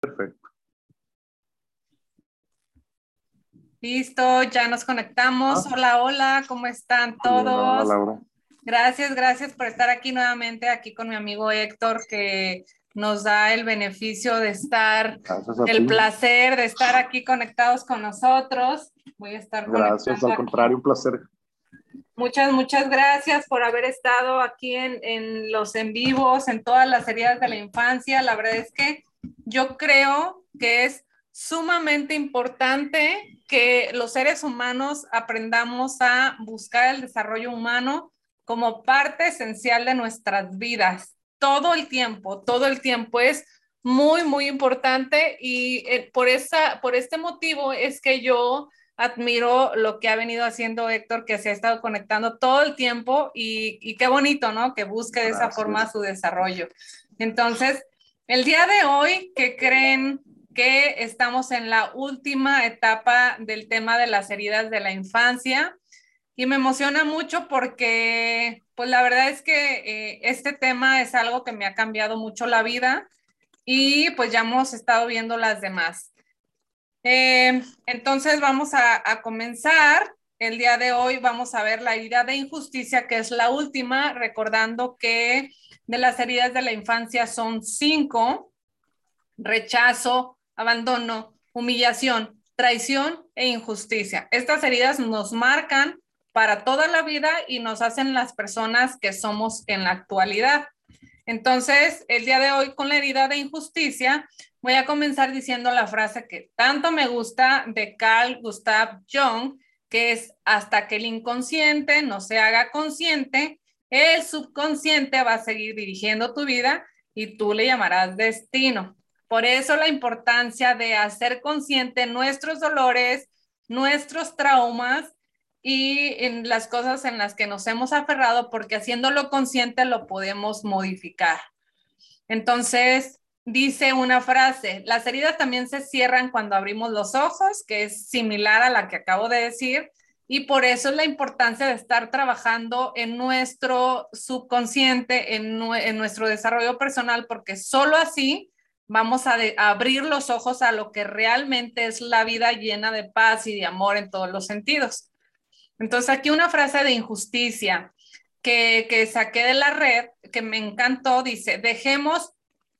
Perfecto. Listo, ya nos conectamos. Ah. Hola, hola, ¿cómo están todos? Hola, Laura. Gracias, gracias por estar aquí nuevamente, aquí con mi amigo Héctor, que nos da el beneficio de estar, el ti. placer de estar aquí conectados con nosotros. Voy a estar Gracias, al aquí. contrario, un placer. Muchas, muchas gracias por haber estado aquí en, en los en vivos, en todas las heridas de la infancia. La verdad es que yo creo que es sumamente importante que los seres humanos aprendamos a buscar el desarrollo humano como parte esencial de nuestras vidas. Todo el tiempo, todo el tiempo es muy, muy importante y eh, por, esa, por este motivo es que yo admiro lo que ha venido haciendo Héctor, que se ha estado conectando todo el tiempo y, y qué bonito, ¿no? Que busque de esa Gracias. forma su desarrollo. Entonces, el día de hoy, ¿qué creen que estamos en la última etapa del tema de las heridas de la infancia? Y me emociona mucho porque, pues la verdad es que eh, este tema es algo que me ha cambiado mucho la vida y pues ya hemos estado viendo las demás. Eh, entonces vamos a, a, comenzar. El día de hoy vamos a ver la herida de injusticia, que es la última, recordando que de las heridas de la infancia son cinco, rechazo, abandono, humillación, traición e injusticia. Estas heridas nos marcan para toda la vida y nos hacen las personas que somos en la actualidad. Entonces, el día de hoy con la herida de injusticia, voy a comenzar diciendo la frase que tanto me gusta de Carl Gustav Jung, que es hasta que el inconsciente no se haga consciente, el subconsciente va a seguir dirigiendo tu vida y tú le llamarás destino. Por eso la importancia de hacer consciente nuestros dolores, nuestros traumas y en las cosas en las que nos hemos aferrado, porque haciéndolo consciente lo podemos modificar. Entonces, dice una frase, las heridas también se cierran cuando abrimos los ojos, que es similar a la que acabo de decir, y por eso es la importancia de estar trabajando en nuestro subconsciente, en, nuestro desarrollo personal, porque solo así vamos a, abrir los ojos a lo que realmente es la vida llena de paz y de amor en todos los sentidos. Entonces, aquí una frase de injusticia que, que saqué de la red, que me encantó, dice, dejemos,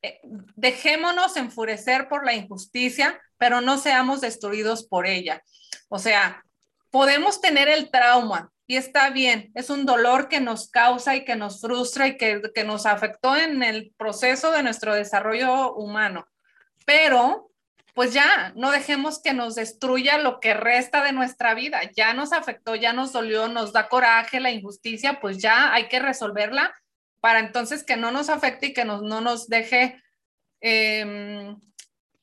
eh, dejémonos enfurecer por la injusticia, pero no seamos destruidos por ella. O sea, podemos tener el trauma y está bien, es un dolor que nos causa y que nos frustra y que, que nos afectó en el proceso de nuestro desarrollo humano, pero pues ya, no dejemos que nos destruya lo que resta de nuestra vida. Ya nos afectó, ya nos dolió, nos da coraje la injusticia, pues ya hay que resolverla para entonces que no nos afecte y que nos, no nos deje eh,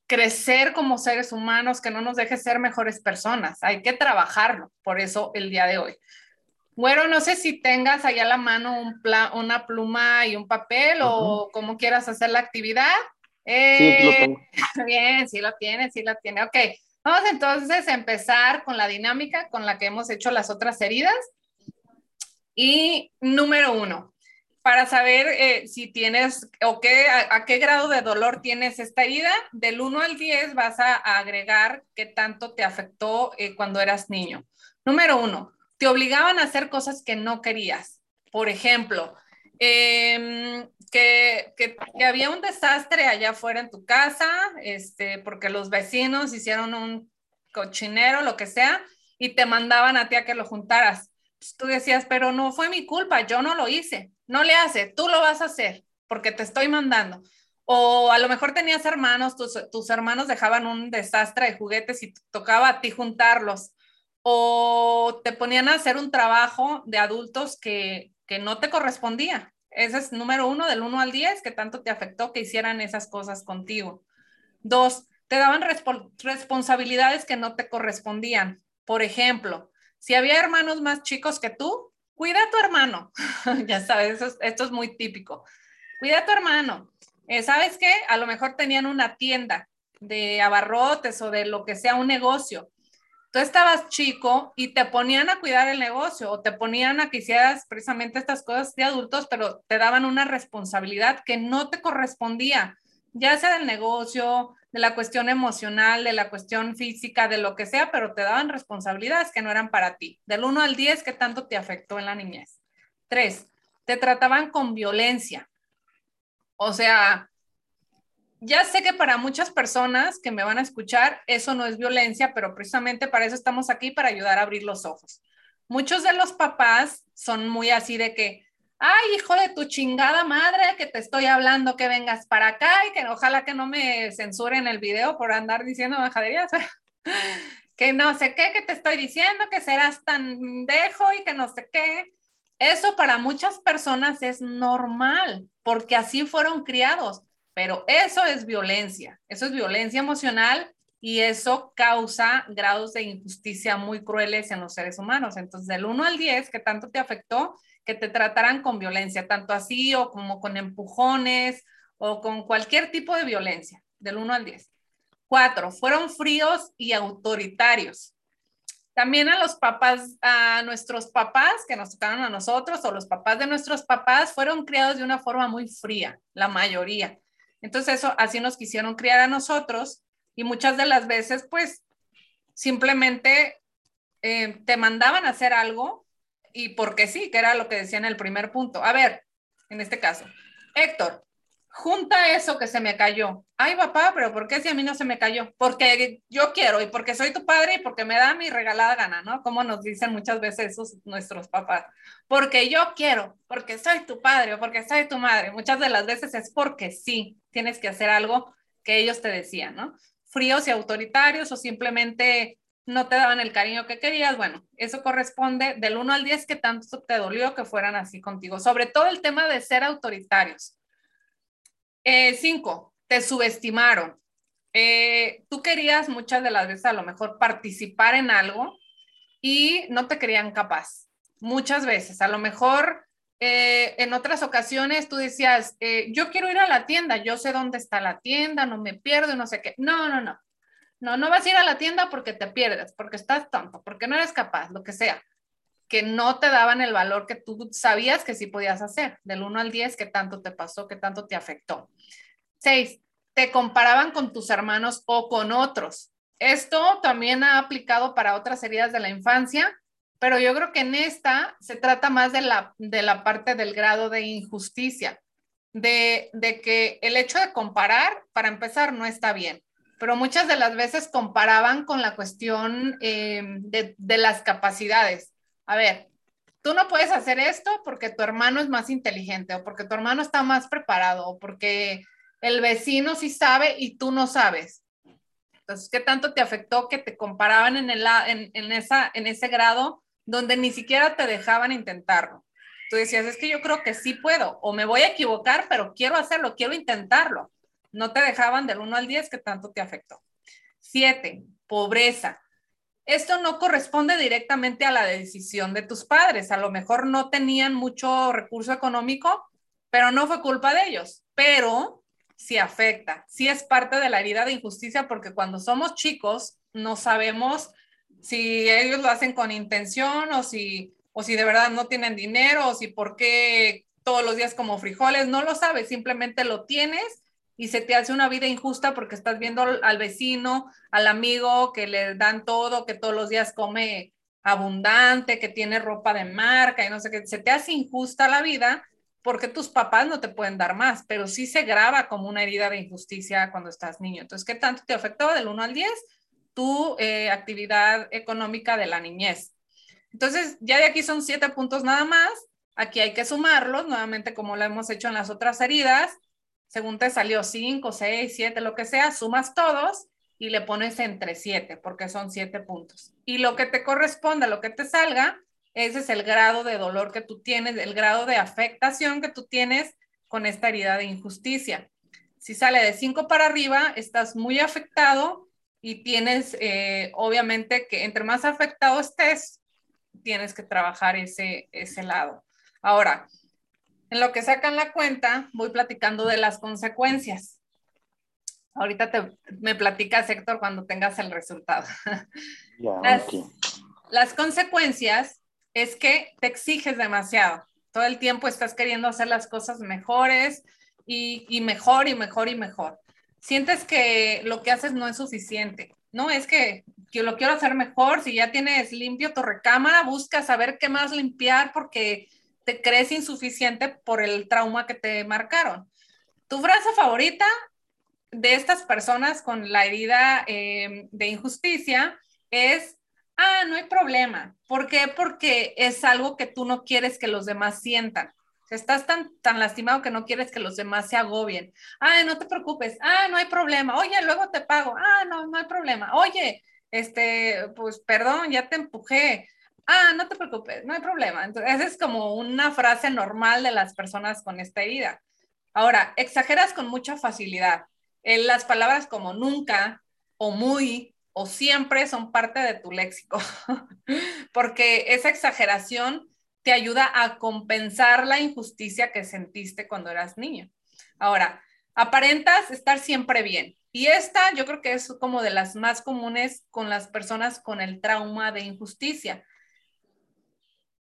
crecer como seres humanos, que no nos deje ser mejores personas. Hay que trabajarlo, por eso el día de hoy. Bueno, no sé si tengas allá a la mano un una pluma y un papel uh -huh. o cómo quieras hacer la actividad. Eh, sí, lo. Bien, sí lo tiene, sí lo tiene. Ok, vamos entonces a empezar con la dinámica con la que hemos hecho las otras heridas. Y número uno, para saber eh, si tienes o qué, a, qué grado de dolor tienes esta herida, del 1 al 10 vas a, agregar qué tanto te afectó eh, cuando eras niño. Número uno, te obligaban a hacer cosas que no querías. Por ejemplo, eh, que, que, que, había un desastre allá afuera en tu casa, este, porque los vecinos hicieron un cochinero, lo que sea, y te mandaban a ti a que lo juntaras. Tú decías, pero no fue mi culpa, yo no lo hice. No le hace, tú lo vas a hacer, porque te estoy mandando. O a lo mejor tenías hermanos, tus, tus hermanos dejaban un desastre de juguetes y tocaba a ti juntarlos. O te ponían a hacer un trabajo de adultos que, que no te correspondía. Ese es número uno, del uno al diez, que tanto te afectó que hicieran esas cosas contigo. Dos, te daban resp responsabilidades que no te correspondían. Por ejemplo, si había hermanos más chicos que tú, cuida a tu hermano. ya sabes, esto es muy típico. Cuida a tu hermano. Eh, ¿Sabes qué? A lo mejor tenían una tienda de abarrotes o de lo que sea, un negocio. Tú estabas chico y te ponían a cuidar el negocio o te ponían a que hicieras precisamente estas cosas de adultos, pero te daban una responsabilidad que no te correspondía, ya sea del negocio, de la cuestión emocional, de la cuestión física, de lo que sea, pero te daban responsabilidades que no eran para ti. Del 1 al 10, ¿qué tanto te afectó en la niñez? Tres, te trataban con violencia. O sea, ya sé que para muchas personas que me van a escuchar, eso no es violencia, pero precisamente para eso estamos aquí, para ayudar a abrir los ojos. Muchos de los papás son muy así de que, ay, hijo de tu chingada madre, que te estoy hablando que vengas para acá y que ojalá que no me censuren el video por andar diciendo majaderías, que no sé qué, que te estoy diciendo, que serás tan dejo y que no sé qué. Eso para muchas personas es normal, porque así fueron criados, pero eso es violencia, eso es violencia emocional y eso causa grados de injusticia muy crueles en los seres humanos. Entonces, del 1 al 10, ¿qué tanto te afectó? Que te trataran con violencia, tanto así o como con empujones o con cualquier tipo de violencia, del 1 al 10. Cuatro, fueron fríos y autoritarios. También a los papás, a nuestros papás que nos tocaron a nosotros o los papás de nuestros papás fueron criados de una forma muy fría, la mayoría. Entonces eso así nos quisieron criar a nosotros y muchas de las veces pues simplemente eh, te mandaban a hacer algo y porque sí, que era lo que decía en el primer punto. A ver, en este caso, Héctor, junta eso que se me cayó. Ay, papá, pero ¿por qué si a mí no se me cayó? Porque yo quiero y porque soy tu padre y porque me da mi regalada gana, ¿no? Como nos dicen muchas veces esos nuestros papás. Porque yo quiero, porque soy tu padre o porque soy tu madre. Muchas de las veces es porque sí, tienes que hacer algo que ellos te decían, ¿no? Fríos y autoritarios o simplemente no te daban el cariño que querías. Bueno, eso corresponde del 1 al 10 que tanto te dolió que fueran así contigo. Sobre todo el tema de ser autoritarios. 5. Eh, te subestimaron. Eh, tú querías muchas de las veces a lo mejor participar en algo y no te querían capaz. Muchas veces. A lo mejor eh, en otras ocasiones tú decías, yo quiero ir a la tienda, yo sé dónde está la tienda, no me pierdo, no sé qué. No, no, no no, no vas a ir a la tienda porque te pierdes, porque estás tonto, porque no eres capaz, lo que sea. Que no te daban el valor que tú sabías que sí podías hacer. Del 1 al 10, ¿qué tanto te pasó? ¿Qué tanto te afectó? 6. Te comparaban con tus hermanos o con otros. Esto también ha aplicado para otras heridas de la infancia, pero yo creo que en esta se trata más de la, de la parte del grado de injusticia, de, de que el hecho de comparar, para empezar, no está bien pero muchas de las veces comparaban con la cuestión eh, de, las capacidades. A ver, tú no puedes hacer esto porque tu hermano es más inteligente o porque tu hermano está más preparado o porque el vecino sí sabe y tú no sabes. Entonces, ¿qué tanto te afectó que te comparaban en, esa, en ese grado donde ni siquiera te dejaban intentarlo? Tú decías, es que yo creo que sí puedo o me voy a equivocar, pero quiero hacerlo, quiero intentarlo no te dejaban del 1 al 10 que tanto te afectó. Siete, pobreza. Esto no corresponde directamente a la decisión de tus padres. A lo mejor no tenían mucho recurso económico, pero no fue culpa de ellos. Pero sí afecta, sí es parte de la herida de injusticia porque cuando somos chicos no sabemos si ellos lo hacen con intención o si, o si de verdad no tienen dinero o si por qué todos los días como frijoles, no lo sabes, simplemente lo tienes y se te hace una vida injusta porque estás viendo al vecino, al amigo que le dan todo, que todos los días come abundante, que tiene ropa de marca y no sé qué, se te hace injusta la vida porque tus papás no te pueden dar más, pero sí se graba como una herida de injusticia cuando estás niño. Entonces, ¿qué tanto te afectó del 1 al 10 tu eh, actividad económica de la niñez? Entonces, ya de aquí son siete puntos nada más. Aquí hay que sumarlos, nuevamente como lo hemos hecho en las otras heridas según te salió 5, 6, 7, lo que sea, sumas todos y le pones entre 7, porque son 7 puntos. Y lo que te corresponda, lo que te salga, ese es el grado de dolor que tú tienes, el grado de afectación que tú tienes con esta herida de injusticia. Si sale de 5 para arriba, estás muy afectado y tienes, eh, obviamente, que entre más afectado estés, tienes que trabajar ese, ese lado. Ahora, en lo que sacan la cuenta, voy platicando de las consecuencias. Ahorita te, me platicas, Héctor, cuando tengas el resultado. las, consecuencias es que te exiges demasiado. Todo el tiempo estás queriendo hacer las cosas mejores y, y mejor y mejor y mejor. sientes que lo que haces no es suficiente. No, es que, que lo quiero hacer mejor. Si ya tienes limpio tu recámara, busca saber qué más limpiar porque te crees insuficiente por el trauma que te marcaron. Tu frase favorita de estas personas con la herida eh, de injusticia es, ah, no hay problema. ¿Por qué? Porque es algo que tú no quieres que los demás sientan. Estás tan, tan lastimado que no quieres que los demás se agobien. Ah, no te preocupes. Ah, no hay problema. Oye, luego te pago. Ah, no, no hay problema. Oye, este, pues perdón, ya te empujé. Ah, no te preocupes, no hay problema. Entonces, esa es como una frase normal de las personas con esta herida. Ahora, exageras con mucha facilidad. En las palabras como nunca o muy o siempre son parte de tu léxico, porque esa exageración te ayuda a compensar la injusticia que sentiste cuando eras niño. Ahora, aparentas estar siempre bien. Y esta yo creo que es como de las más comunes con las personas con el trauma de injusticia.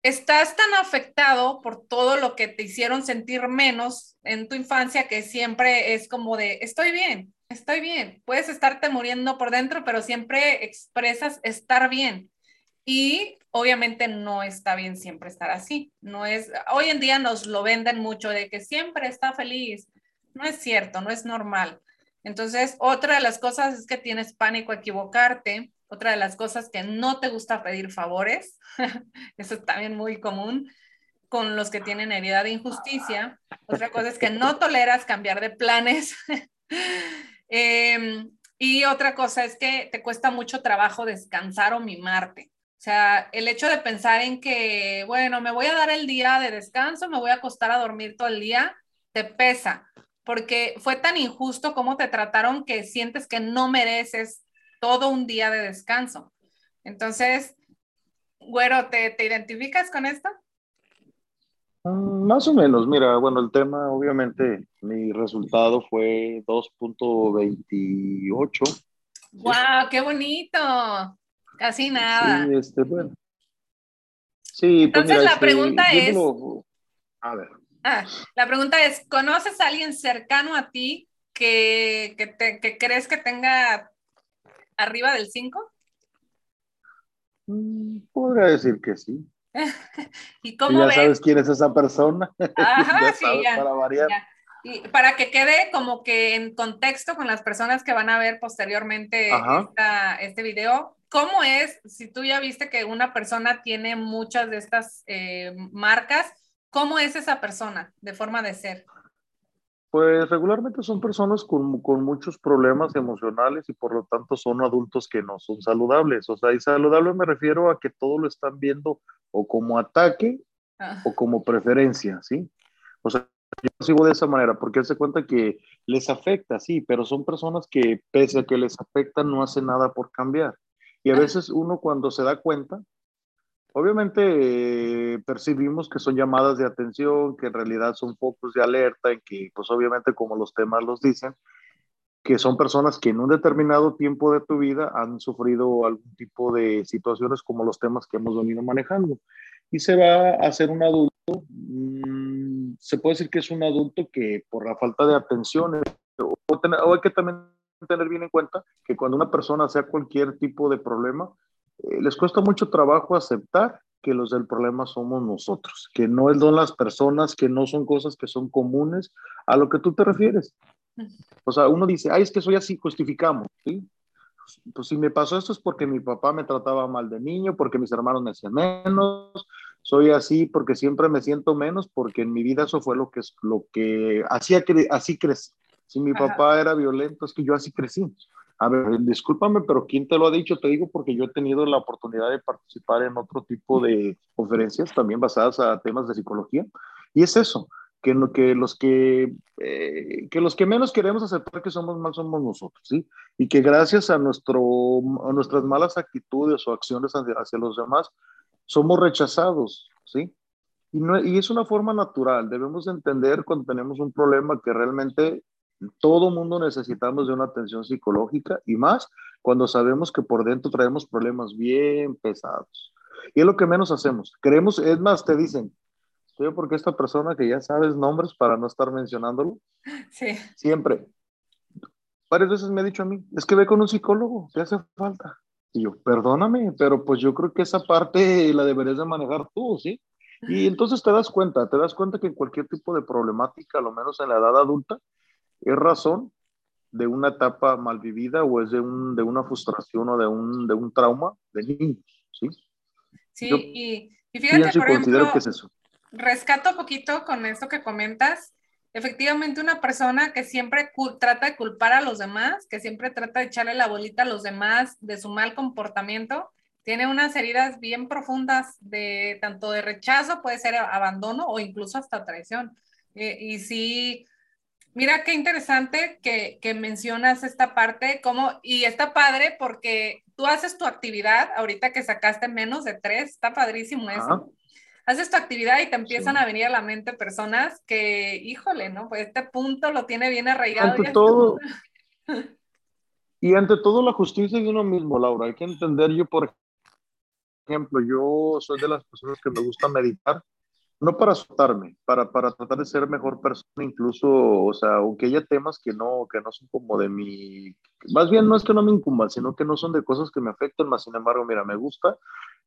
Estás tan afectado por todo lo que te hicieron sentir menos en tu infancia que siempre es como de, estoy bien, estoy bien. Puedes estarte muriendo por dentro, pero siempre expresas estar bien. Y obviamente no está bien siempre estar así. No es, hoy en día nos lo venden mucho de que siempre está feliz. No es cierto, no es normal. Entonces, otra de las cosas es que tienes pánico a equivocarte. Otra de las cosas que no te gusta pedir favores. Eso es también muy común con los que tienen herida de injusticia. Otra cosa es que no toleras cambiar de planes. Em, y otra cosa es que te cuesta mucho trabajo descansar o mimarte. O sea, el hecho de pensar en que, bueno, me voy a dar el día de descanso, me voy a acostar a dormir todo el día, te pesa, porque fue tan injusto como te trataron que sientes que no mereces todo un día de descanso. Entonces, güero, ¿te, te identificas con esto? Mm, más o menos, mira, bueno, el tema, obviamente, mi resultado fue 2.28. ¡Wow! ¡Qué bonito! Casi nada. Sí, este, bueno. Sí, pues Entonces la este, pregunta es... A ver. Ah, la pregunta es, ¿conoces a alguien cercano a ti que, que, te, que crees que tenga arriba del 5? Mm, podría decir que sí. ¿Y cómo ya sabes quién es esa persona. Ajá, ya sí, ya, para variar. Ya. Y para que quede como que en contexto con las personas que van a ver posteriormente esta, este video, ¿Cómo es, si tú ya viste que una persona tiene muchas de estas eh, marcas, cómo es esa persona de forma de ser? Pues regularmente son personas con, con, muchos problemas emocionales y por lo tanto son adultos que no son saludables. O sea, y saludable me refiero a que todo lo están viendo o como ataque ah. o como preferencia, ¿sí? O sea, yo sigo de esa manera porque se cuenta que les afecta, sí, pero son personas que pese a que les afecta no hacen nada por cambiar. Y a veces uno cuando se da cuenta, obviamente eh, percibimos que son llamadas de atención, que en realidad son focos de alerta, en que pues obviamente como los temas los dicen, que son personas que en un determinado tiempo de tu vida han sufrido algún tipo de situaciones como los temas que hemos venido manejando. Y se va a hacer un adulto, mmm, se puede decir que es un adulto que por la falta de atención, o, o hay que también tener bien en cuenta que cuando una persona sea cualquier tipo de problema, eh, les cuesta mucho trabajo aceptar que los del problema somos nosotros, que no son las personas, que no son cosas que son comunes a lo que tú te refieres. O sea, uno dice, ay, es que soy así, justificamos, ¿sí? Pues si me pasó esto es porque mi papá me trataba mal de niño, porque mis hermanos me hacían menos, soy así porque siempre me siento menos, porque en mi vida eso fue lo que, lo que hacía, así crecí. Si mi papá era violento, es que yo así crecí. A ver, discúlpame, pero ¿quién te lo ha dicho? Te digo porque yo he tenido la oportunidad de participar en otro tipo de conferencias, también basadas a temas de psicología. Y es eso, que, que, los, que, eh, que los que menos queremos aceptar que somos mal somos nosotros, ¿sí? Y que gracias a, nuestro, a nuestras malas actitudes o acciones hacia, hacia los demás, somos rechazados, ¿sí? Y, no, y, es una forma natural. Debemos entender cuando tenemos un problema que realmente todo mundo necesitamos de una atención psicológica y más cuando sabemos que por dentro traemos problemas bien pesados. Y es lo que menos hacemos. Creemos, es más, te dicen, estoy porque esta persona que ya sabes nombres para no estar mencionándolo, sí. siempre, varias veces me ha dicho a mí, es que ve con un psicólogo, te hace falta. Y yo, perdóname, pero pues yo creo que esa parte la deberías de manejar tú, ¿sí? Y entonces te das cuenta, te das cuenta que en cualquier tipo de problemática, a lo menos en la edad adulta, es razón de una etapa mal vivida o es de, un, de una frustración o de un, de un trauma de niños, ¿sí? Sí, y, y, fíjate, por ejemplo, que es eso. rescato un poquito con esto que comentas, efectivamente una persona que siempre trata de culpar a los demás, que siempre trata de echarle la bolita a los demás de su mal comportamiento, tiene unas heridas bien profundas de tanto de rechazo, puede ser abandono o incluso hasta traición. Eh, y sí, mira qué interesante que, que, mencionas esta parte, como, y está padre porque tú haces tu actividad, ahorita que sacaste menos de tres, está padrísimo eso haces tu actividad y te empiezan a venir a la mente personas que, híjole, ¿no? Pues este punto lo tiene bien arraigado. Ante todo, y ante todo la justicia de uno mismo, Laura. Hay que entender, yo por ejemplo, yo soy de las personas que me gusta meditar, no para asustarme, para, para tratar de ser mejor persona, incluso, o sea, aunque haya temas que no, que no son como de mi, más bien no es que no me incumban, sino que no son de cosas que me afectan, más sin embargo, mira, me gusta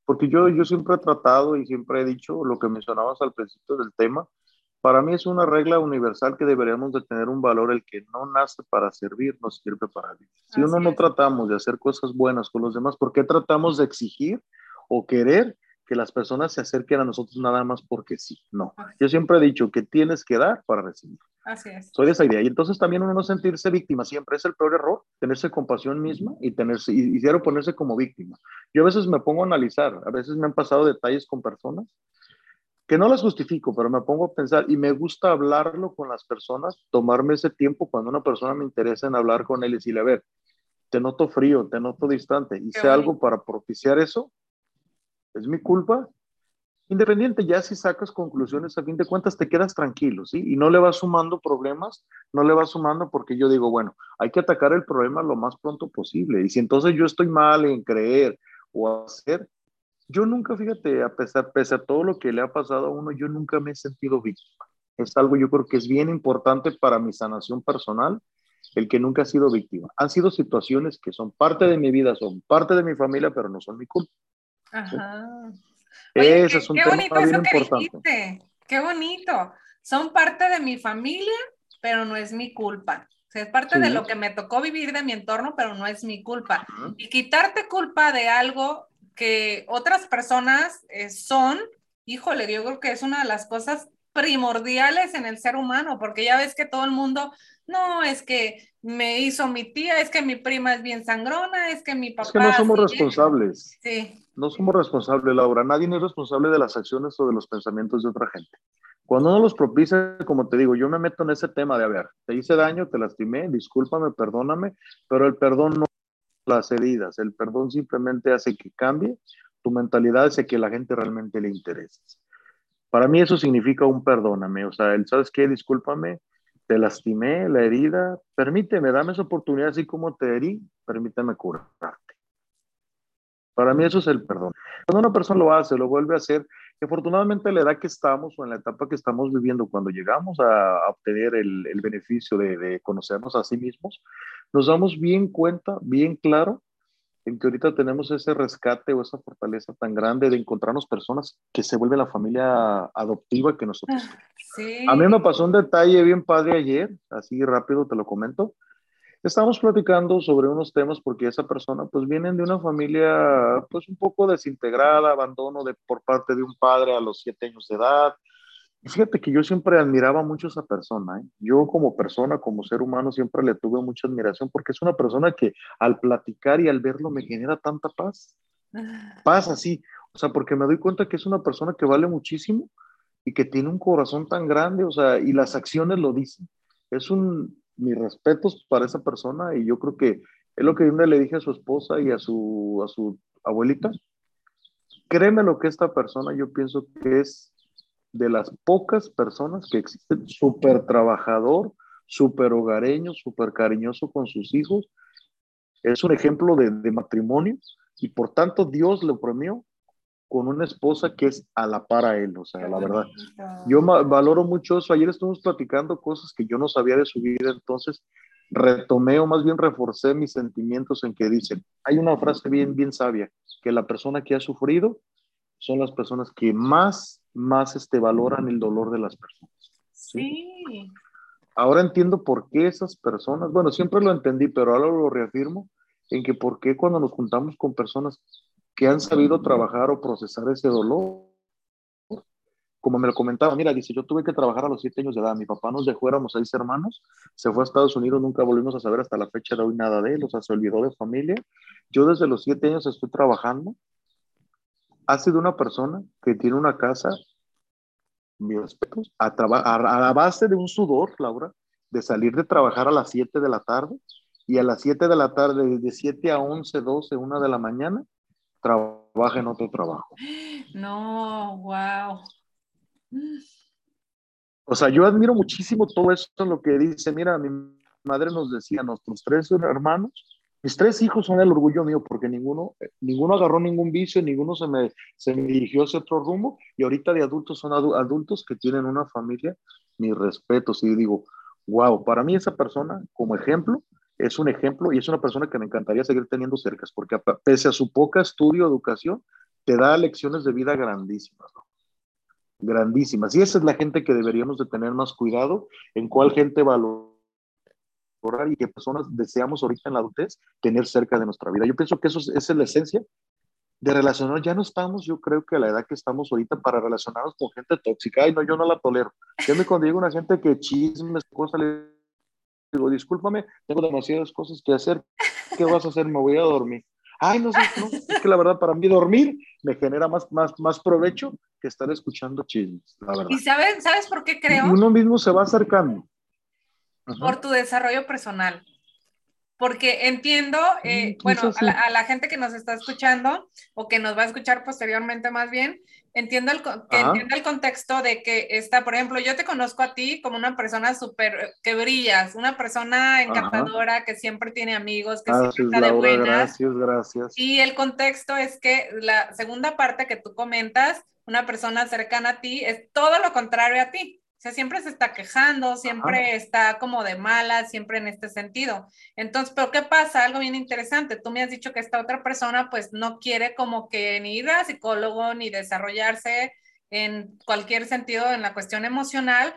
porque yo, yo siempre he tratado y siempre he dicho lo que mencionabas al principio del tema, para mí es una regla universal que deberíamos de tener un valor, el que no nace para servir, no sirve para vivir. Si uno no tratamos de hacer cosas buenas con los demás, ¿por qué tratamos de exigir o querer que las personas se acerquen a nosotros nada más porque sí. No. Yo siempre he dicho que tienes que dar para recibir. Así es. Soy de esa idea. Y entonces también uno no sentirse víctima siempre es el peor error, tenerse compasión misma y tenerse, y, y ponerse como víctima. Yo a veces me pongo a analizar, a veces me han pasado detalles con personas que no las justifico, pero me pongo a pensar y me gusta hablarlo con las personas, tomarme ese tiempo cuando una persona me interesa en hablar con él y decirle, a ver, te noto frío, te noto distante, hice algo para propiciar eso, es mi culpa. Independiente, ya si sacas conclusiones, a fin de cuentas te quedas tranquilo, ¿sí? Y no le vas sumando problemas, no le vas sumando porque yo digo, bueno, hay que atacar el problema lo más pronto posible. Y si entonces yo estoy mal en creer o hacer, yo nunca, fíjate, a pesar, pese a todo lo que le ha pasado a uno, yo nunca me he sentido víctima. Es algo yo creo que es bien importante para mi sanación personal, el que nunca ha sido víctima. Han sido situaciones que son parte de mi vida, son parte de mi familia, pero no son mi culpa. Ajá. Ese es un tema bonito bien importante. Qué bonito. Son parte de mi familia, pero no es mi culpa. es parte de lo que me tocó vivir de mi entorno, pero no es mi culpa. Y quitarte culpa de algo que otras personas eh, son, híjole, yo creo que es una de las cosas primordiales en el ser humano, porque ya ves que todo el mundo, no, es que me hizo mi tía, es que mi prima es bien sangrona, es que mi papá... Es que no somos responsables. Sí. No somos responsables, Laura. Nadie es responsable de las acciones o de los pensamientos de otra gente. Cuando uno los propicia, como te digo, yo me meto en ese tema de, a ver, te hice daño, te lastimé, discúlpame, perdóname, pero el perdón no las heridas, el perdón simplemente hace que cambie tu mentalidad, hace que la gente realmente le interese. Para mí eso significa un perdóname, o sea, el, ¿sabes qué? Discúlpame, te lastimé, la herida, permíteme, dame esa oportunidad, así como te herí, permíteme curarte. Para mí eso es el perdón. Cuando una persona lo hace, lo vuelve a hacer, afortunadamente la edad que estamos o en la etapa que estamos viviendo, cuando llegamos a obtener el, el beneficio de, de, conocernos a sí mismos, nos damos bien cuenta, bien claro, en que ahorita tenemos ese rescate o esa fortaleza tan grande de encontrarnos personas que se vuelve la familia adoptiva que nosotros. Sí. A mí me pasó un detalle bien padre ayer, así rápido te lo comento. Estamos platicando sobre unos temas porque esa persona pues viene de una familia pues un poco desintegrada, abandono de, por parte de un padre a los siete años de edad. Y fíjate que yo siempre admiraba mucho a esa persona. ¿eh? Yo como persona, como ser humano, siempre le tuve mucha admiración porque es una persona que al platicar y al verlo me genera tanta paz. Paz así. O sea, porque me doy cuenta que es una persona que vale muchísimo y que tiene un corazón tan grande, o sea, y las acciones lo dicen. Es un, mis respetos para esa persona y yo creo que es lo que un le dije a su esposa y a su, a su abuelita. Créeme lo que esta persona yo pienso que es de las pocas personas que existen, súper trabajador, súper hogareño, súper cariñoso con sus hijos. Es un ejemplo de, matrimonio y por tanto Dios le premió con una esposa que es a la par a él, o sea, la verdad. Yo valoro mucho eso. Ayer estuvimos platicando cosas que yo no sabía de su vida, entonces retomé o más bien reforcé mis sentimientos en que dicen, hay una frase bien, bien sabia, que la persona que ha sufrido son las personas que más, más este, valoran el dolor de las personas. ¿sí? Ahora entiendo por qué esas personas, bueno, siempre lo entendí, pero ahora lo reafirmo, en que por qué cuando nos juntamos con personas que han sabido trabajar o procesar ese dolor, como me lo comentaba, mira, dice, yo tuve que trabajar a los siete años de edad, mi papá nos dejó, éramos seis hermanos, se fue a Estados Unidos, nunca volvimos a saber hasta la fecha de hoy nada de él, o sea, se olvidó de familia. Yo desde los siete años estoy trabajando. Ha sido una persona que tiene una casa, mis respetos, a, a, la base de un sudor, Laura, de salir de trabajar a las siete de la tarde y a las siete de la tarde, de siete a once, doce, una de la mañana, trabaja en otro trabajo. No, wow. O sea, yo admiro muchísimo todo eso, lo que dice, mira, mi madre nos decía, nuestros tres hermanos, mis tres hijos son el orgullo mío porque ninguno, ninguno agarró ningún vicio, ninguno se me, se me dirigió hacia otro rumbo y ahorita de adultos son adultos que tienen una familia, mis respetos y digo, wow, para mí esa persona como ejemplo es un ejemplo y es una persona que me encantaría seguir teniendo cerca porque pese a su poca estudio, educación, te da lecciones de vida grandísimas. ¿no? grandísimas. Y esa es la gente que deberíamos de tener más cuidado, en cuál gente valorar y qué personas deseamos ahorita en la adultez tener cerca de nuestra vida. Yo pienso que eso es, esa es la esencia de relacionar. Ya no estamos, yo creo que a la edad que estamos ahorita para relacionarnos con gente tóxica. Ay, no, yo no la tolero. Yo me cuando una gente que chismes, cosas, le digo, discúlpame, tengo demasiadas cosas que hacer. ¿Qué vas a hacer? Me voy a dormir. Ay, no sé, no, es que la verdad para mí dormir me genera más, más, más provecho que estar escuchando chismes, la verdad. ¿Y sabes, sabes por qué creo? Uno mismo se va acercando. Por tu desarrollo personal. Porque entiendo, eh, bueno, a la, gente que nos está escuchando o que nos va a escuchar posteriormente más bien, entiendo el, que entiendo el contexto de que está, por ejemplo, yo te conozco a ti como una persona súper, que brillas, una persona encantadora, que siempre tiene amigos, que siempre está de buenas. Gracias, gracias. Y el contexto es que la segunda parte que tú comentas, una persona cercana a ti, es todo lo contrario a ti. O sea, siempre se está quejando, siempre está como de mala, siempre en este sentido. Entonces, pero ¿qué pasa? Algo bien interesante. Tú me has dicho que esta otra persona pues no quiere como que ni ir a psicólogo ni desarrollarse en cualquier sentido en la cuestión emocional.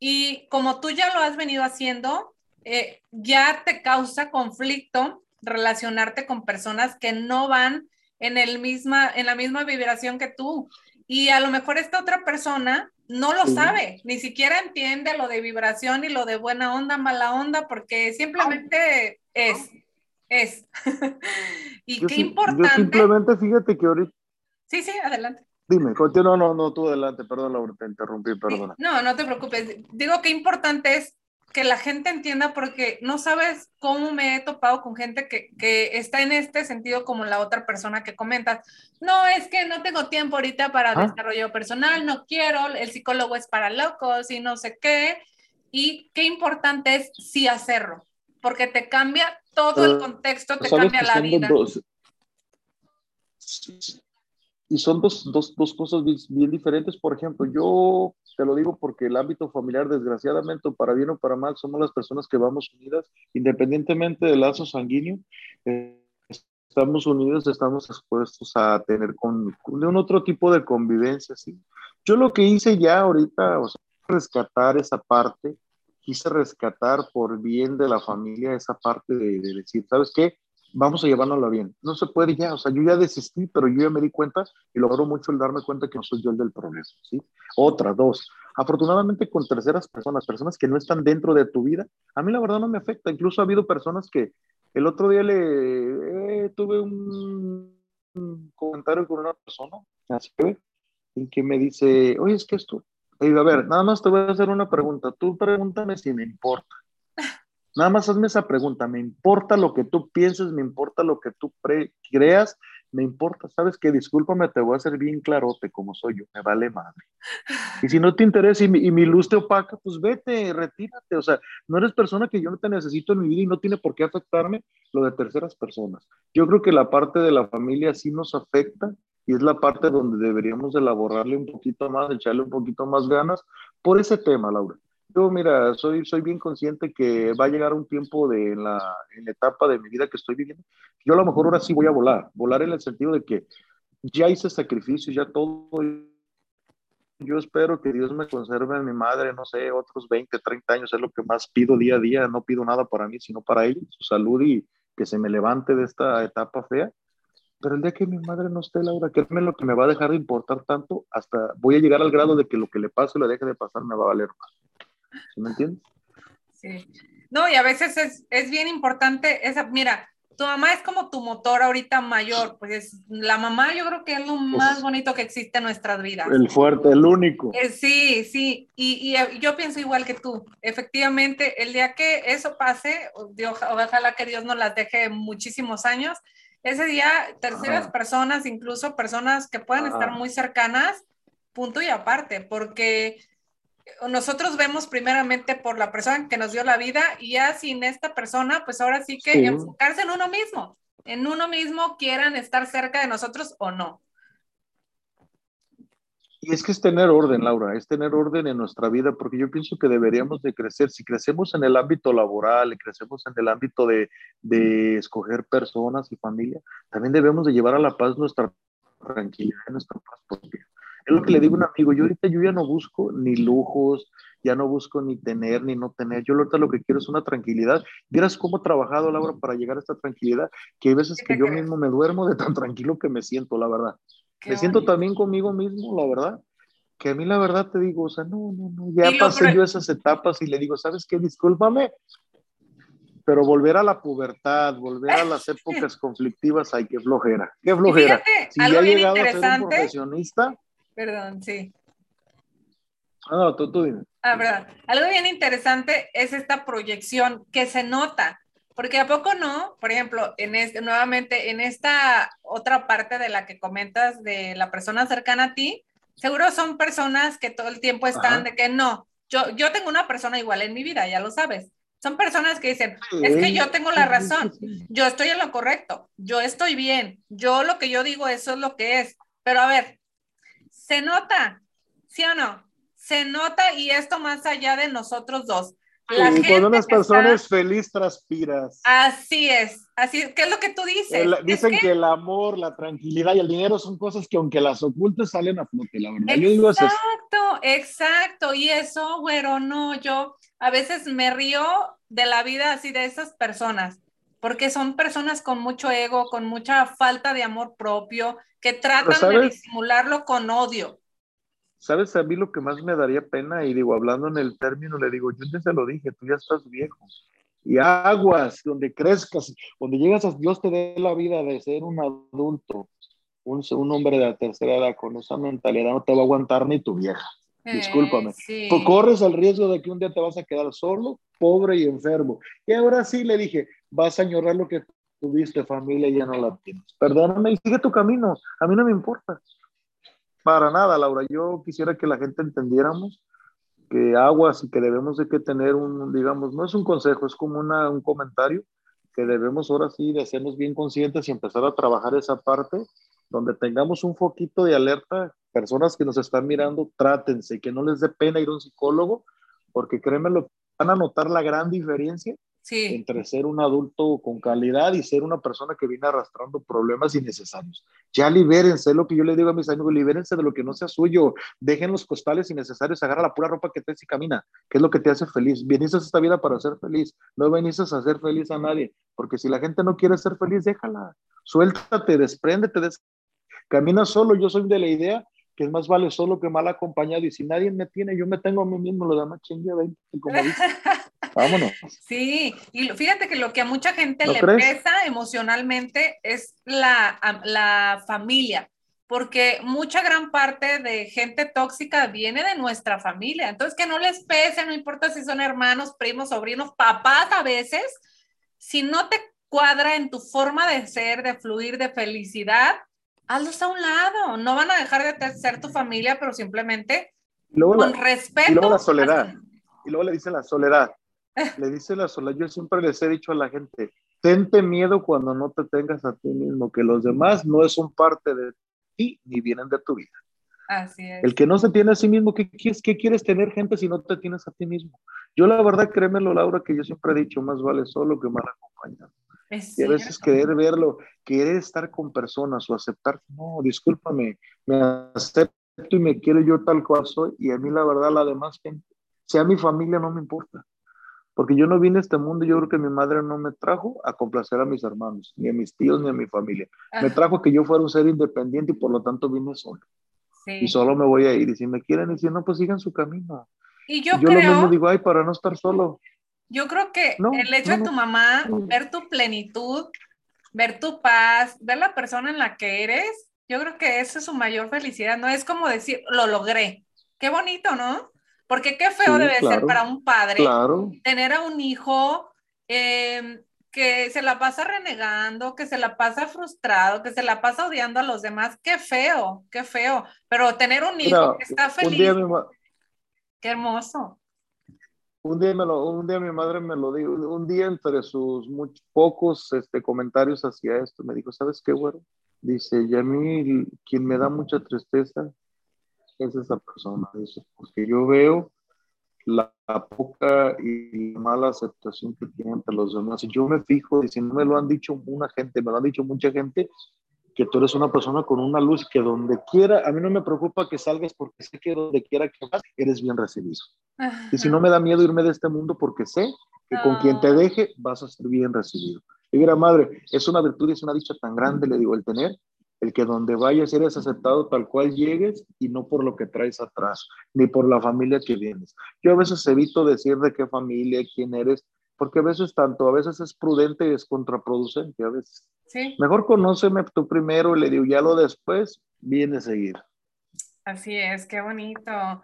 Y como tú ya lo has venido haciendo, eh, ya te causa conflicto relacionarte con personas que no van en, el misma, en la misma vibración que tú. Y a lo mejor esta otra persona no lo sabe, ni siquiera entiende lo de vibración y lo de buena onda, mala onda, porque simplemente es, es. y qué importante. Yo simplemente fíjate que ahorita. Sí, sí, adelante. Dime, continúa, no, no, tú adelante, perdón, Laura, te interrumpí, perdona. No, no te preocupes. Digo qué importante es que la gente entienda porque no sabes cómo me he topado con gente que, está en este sentido como la otra persona que comentas. No, es que no tengo tiempo ahorita para ah. desarrollo personal, no quiero, el psicólogo es para locos y no sé qué. Y qué importante es sí hacerlo, porque te cambia todo el contexto, te cambia la vida. Y son dos, dos, dos cosas bien diferentes. Por ejemplo, yo te lo digo porque el ámbito familiar, desgraciadamente, para bien o para mal, somos las personas que vamos unidas, independientemente del lazo sanguíneo. Estamos unidos, estamos expuestos a tener con, un otro tipo de convivencia. Yo lo que hice ya ahorita, o sea, rescatar esa parte, quise rescatar por bien de la familia esa parte de, de decir, ¿sabes qué? Vamos a llevárnoslo bien. No se puede ya, o sea, yo ya desistí, pero yo ya me di cuenta y logró mucho el darme cuenta que no soy yo el del problema, ¿sí? Otra, dos, afortunadamente con terceras personas, personas que no están dentro de tu vida, a mí la verdad no me afecta, incluso ha habido personas que el otro día le eh, tuve un, comentario con una persona, así que, en que me dice, oye, es que esto, a ver, nada más te voy a hacer una pregunta, tú pregúntame si me importa. Nada más hazme esa pregunta, me importa lo que tú pienses, me importa lo que tú creas, me importa, sabes que discúlpame, te voy a hacer bien clarote como soy yo, me vale madre. Y si no te interesa y mi, luz te opaca, pues vete, retírate, o sea, no eres persona que yo no te necesito en mi vida y no tiene por qué afectarme lo de terceras personas. Yo creo que la parte de la familia sí nos afecta y es la parte donde deberíamos elaborarle un poquito más, echarle un poquito más ganas por ese tema, Laura yo, mira, soy, soy bien consciente que va a llegar un tiempo de la, en la etapa de mi vida que estoy viviendo. Yo a lo mejor ahora sí voy a volar, volar en el sentido de que ya hice sacrificios, ya todo. Yo espero que Dios me conserve a mi madre, no sé, otros 20, 30 años, es lo que más pido día a día. No pido nada para mí, sino para ella, su salud y que se me levante de esta etapa fea. Pero el día que mi madre no esté, Laura, ¿qué es lo que me va a dejar de importar tanto? Hasta voy a llegar al grado de que lo que le pase o le deje de pasar me va a valer más. ¿Sí me entiendes? Sí. No, y a veces es, es bien importante esa, mira, tu mamá es como tu motor ahorita mayor, pues la mamá yo creo que es lo más bonito que existe en nuestras vidas. El fuerte, el único. Eh, sí, sí, y, y, yo pienso igual que tú. Efectivamente, el día que eso pase, Dios, ojalá que Dios nos las deje muchísimos años, ese día terceras personas, incluso personas que puedan estar muy cercanas, punto y aparte, porque nosotros vemos primeramente por la persona que nos dio la vida y ya sin esta persona, pues ahora sí que enfocarse en uno mismo, en uno mismo quieran estar cerca de nosotros o no. Y es que es tener orden, Laura, es tener orden en nuestra vida, porque yo pienso que deberíamos de crecer. Si crecemos en el ámbito laboral, crecemos en el ámbito de, de escoger personas y familia, también debemos de llevar a la paz nuestra tranquilidad, nuestra paz propia. Es lo que le digo a un amigo, yo ahorita yo ya no busco ni lujos, ya no busco ni tener ni no tener, yo ahorita lo que quiero es una tranquilidad. Vieras cómo he trabajado, Laura, para llegar a esta tranquilidad, que hay veces que yo mismo me duermo de tan tranquilo que me siento, la verdad. me siento también conmigo mismo, la verdad. Que a mí la verdad te digo, o sea, no, no, no, ya pasé yo esas etapas y le digo, ¿sabes qué? Discúlpame, pero volver a la pubertad, volver a las épocas conflictivas, hay que flojera, qué flojera. si ya he llegado a ser un profesionista, Perdón, sí. Ah, no, tú, tú dime. Ah, verdad. Algo bien interesante es esta proyección que se nota, porque a poco no, por ejemplo, en este, nuevamente en esta otra parte de la que comentas de la persona cercana a ti, seguro son personas que todo el tiempo están de que no, yo, yo tengo una persona igual en mi vida, ya lo sabes. Son personas que dicen, es que yo tengo la razón, yo estoy en lo correcto, yo estoy bien, yo lo que yo digo, eso es lo que es. Pero a ver, se nota, ¿sí o no? Se nota y esto más allá de nosotros dos. La sí, cuando una persona es feliz, transpiras. Así es, así ¿Qué es lo que tú dices? dicen que... el amor, la tranquilidad y el dinero son cosas que aunque las ocultes salen a flote, la verdad. Exacto, exacto. Y eso, güero, no, yo a veces me río de la vida así de esas personas, porque son personas con mucho ego, con mucha falta de amor propio, que tratan de disimularlo con odio. ¿Sabes a mí lo que más me daría pena? Y digo, hablando en el término, le digo, yo ya se lo dije, tú ya estás viejo. Y aguas, donde crezcas, donde llegas a Dios te dé la vida de ser un adulto, un, un hombre de la tercera edad con esa mentalidad, no te va a aguantar ni tu vieja. Eh, Discúlpame. Pues corres el riesgo de que un día te vas a quedar solo, pobre y enfermo. Y ahora sí le dije, vas a añorar lo que tuviste familia y ya no la tienes. Perdóname y sigue tu camino. A mí no me importa. Para nada, Laura. Yo quisiera que la gente entendiéramos que aguas y que debemos de que tener un, digamos, no es un consejo, es como una, un comentario que debemos ahora sí de hacernos bien conscientes y empezar a trabajar esa parte donde tengamos un foquito de alerta, personas que nos están mirando, trátense, que no les dé pena ir a un psicólogo, porque créeme, lo, van a notar la gran diferencia entre ser un adulto con calidad y ser una persona que viene arrastrando problemas innecesarios. Ya libérense, lo que yo le digo a mis amigos, libérense de lo que no sea suyo, dejen los costales innecesarios, agarra la pura ropa que te y camina, que es lo que te hace feliz. Viniste a esta vida para ser feliz, no viniste a hacer feliz a nadie, porque si la gente no quiere ser feliz, déjala, suéltate, despréndete, des camina solo, yo soy de la idea que es más vale solo que mal acompañado. Y si nadie me tiene, yo me tengo a mí mismo, lo demás chingue 20, como dice. Vámonos. Sí, y fíjate que lo que a mucha gente le pesa emocionalmente es la, la familia, porque mucha gran parte de gente tóxica viene de nuestra familia. Entonces, que no les pese, no importa si son hermanos, primos, sobrinos, papás a veces, si no te cuadra en tu forma de ser, de fluir, de felicidad, hazlos a un lado. No van a dejar de ser tu familia, pero simplemente con respeto. Y luego la soledad. Y luego le dice la soledad. Le dice la soledad. Yo siempre les he dicho a la gente, tente miedo cuando no te tengas a ti mismo, que los demás no son parte de ti ni vienen de tu vida. Así es. El que no se tiene a sí mismo, ¿qué, quieres, ¿qué quieres tener gente si no te tienes a ti mismo? Yo la verdad, créemelo, Laura, que yo siempre he dicho, más vale solo que mal acompañado. Y a veces querer verlo, querer estar con personas o aceptar, no, discúlpame, me acepto y me quiero yo tal cual soy, y a mí la verdad, la demás gente, sea mi familia, no me importa. Porque yo no vine a este mundo, yo creo que mi madre no me trajo a complacer a mis hermanos, ni a mis tíos, ni a mi familia. Me trajo que yo fuera un ser independiente y por lo tanto vine solo. Y solo me voy a ir. Y si me quieren decir, no, pues sigan su camino. Y yo, yo lo mismo digo, ay, para no estar solo. Yo creo que el hecho de tu mamá, ver tu plenitud, ver tu paz, ver la persona en la que eres, yo creo que esa es su mayor felicidad. No es como decir, lo logré. Qué bonito, ¿no? Porque qué feo debe ser para un padre tener a un hijo em, que se la pasa renegando, que se la pasa frustrado, que se la pasa odiando a los demás. Qué feo, qué feo. Pero tener un hijo que está feliz. Qué hermoso. Un día, me lo, un día mi madre me lo dijo, un día entre sus muchos, pocos este, comentarios hacia esto, me dijo, ¿sabes qué, güero? Dice, y a mí quien me da mucha tristeza es esa persona, dice, porque yo veo la, poca y mala aceptación que tiene ante los demás. Yo me fijo, y si no me lo han dicho una gente, me lo han dicho mucha gente, que tú eres una persona con una luz que donde quiera, a mí no me preocupa que salgas porque sé que donde quiera que vas, eres bien recibido. Y si no me da miedo irme de este mundo porque sé que con quien te deje vas a ser bien recibido. Y mira, madre, es una virtud y es una dicha tan grande, le digo, el tener el que donde vayas eres aceptado tal cual llegues y no por lo que traes atrás, ni por la familia que vienes. Yo a veces evito decir de qué familia, quién eres, porque a veces tanto, a veces es prudente y es contraproducente, a veces. Sí. Mejor conóceme tú primero y le digo, ya lo después viene a seguir. Así es, qué bonito.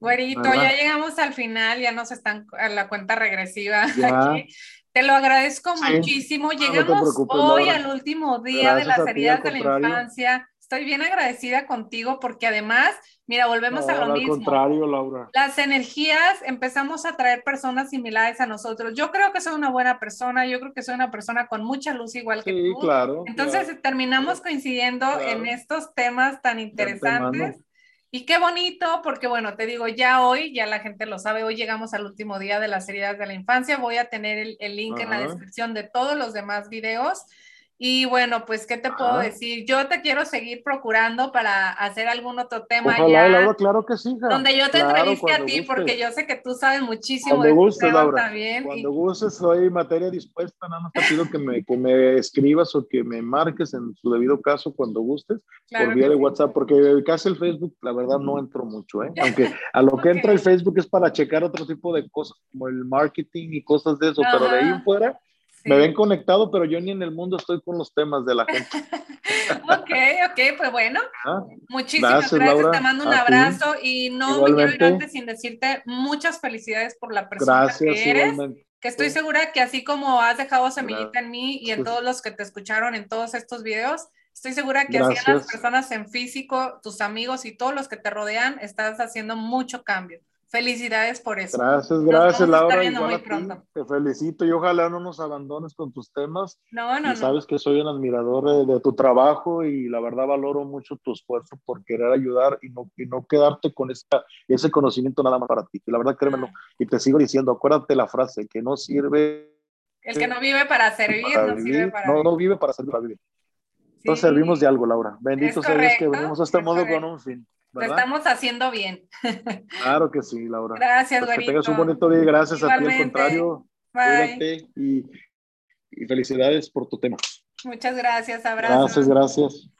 Güerito, ya llegamos al final, ya nos están a la cuenta regresiva aquí. Te lo agradezco muchísimo. Llegamos hoy al último día de las heridas de la infancia. Estoy bien agradecida contigo porque además, mira, volvemos a lo mismo. Al contrario, Laura. Las energías empezamos a traer personas similares a nosotros. Yo creo que soy una buena persona, yo creo que soy una persona con mucha luz igual que sí, tú. claro. Entonces terminamos coincidiendo en estos temas tan interesantes. Y qué bonito, porque bueno, te digo, ya hoy, ya la gente lo sabe, hoy llegamos al último día de las heridas de la infancia. Voy a tener el, link en la descripción de todos los demás videos. Y bueno, pues, ¿qué te puedo decir? Yo te quiero seguir procurando para hacer algún otro tema ya. Laura, claro que sí, Donde yo te entreviste a ti, porque yo sé que tú sabes muchísimo cuando de gustes, Laura, también. Cuando gustes, soy materia dispuesta, nada más te pido que me, que me escribas o que me marques en su debido caso cuando gustes, por vía de WhatsApp, porque casi el Facebook, la verdad, no entro mucho, ¿eh? Aunque a lo que entra el Facebook es para checar otro tipo de cosas, como el marketing y cosas de eso, pero de ahí en fuera me ven conectado, pero yo ni en el mundo estoy con los temas de la gente. ok, ok, pues bueno. Ah, muchísimas gracias, te mando un abrazo y no me quiero ir antes sin decirte muchas felicidades por la persona que eres. Que estoy segura que así como has dejado semillita en mí y en todos los que te escucharon en todos estos videos, estoy segura que así en las personas en físico, tus amigos y todos los que te rodean, estás haciendo mucho cambio. Felicidades por eso. Gracias, gracias, Laura. te felicito y ojalá no nos abandones con tus temas. No, no, y Sabes que soy un admirador de, tu trabajo y la verdad valoro mucho tu esfuerzo por querer ayudar y no, y no quedarte con esa, ese conocimiento nada más para ti. Y la verdad, créemelo. Ah. Y te sigo diciendo, acuérdate la frase, que no sirve. El que no vive para servir, no sirve para No, no vive para servir, para vivir. Entonces servimos de algo, Laura. Bendito sea Dios que venimos a este modo con un fin. Lo estamos haciendo bien. Claro que sí, Laura. Gracias, pues Que tengas un bonito día. Gracias a ti, al contrario. Cuídate y, y felicidades por tu tema. Muchas gracias. Abrazos. Gracias, gracias.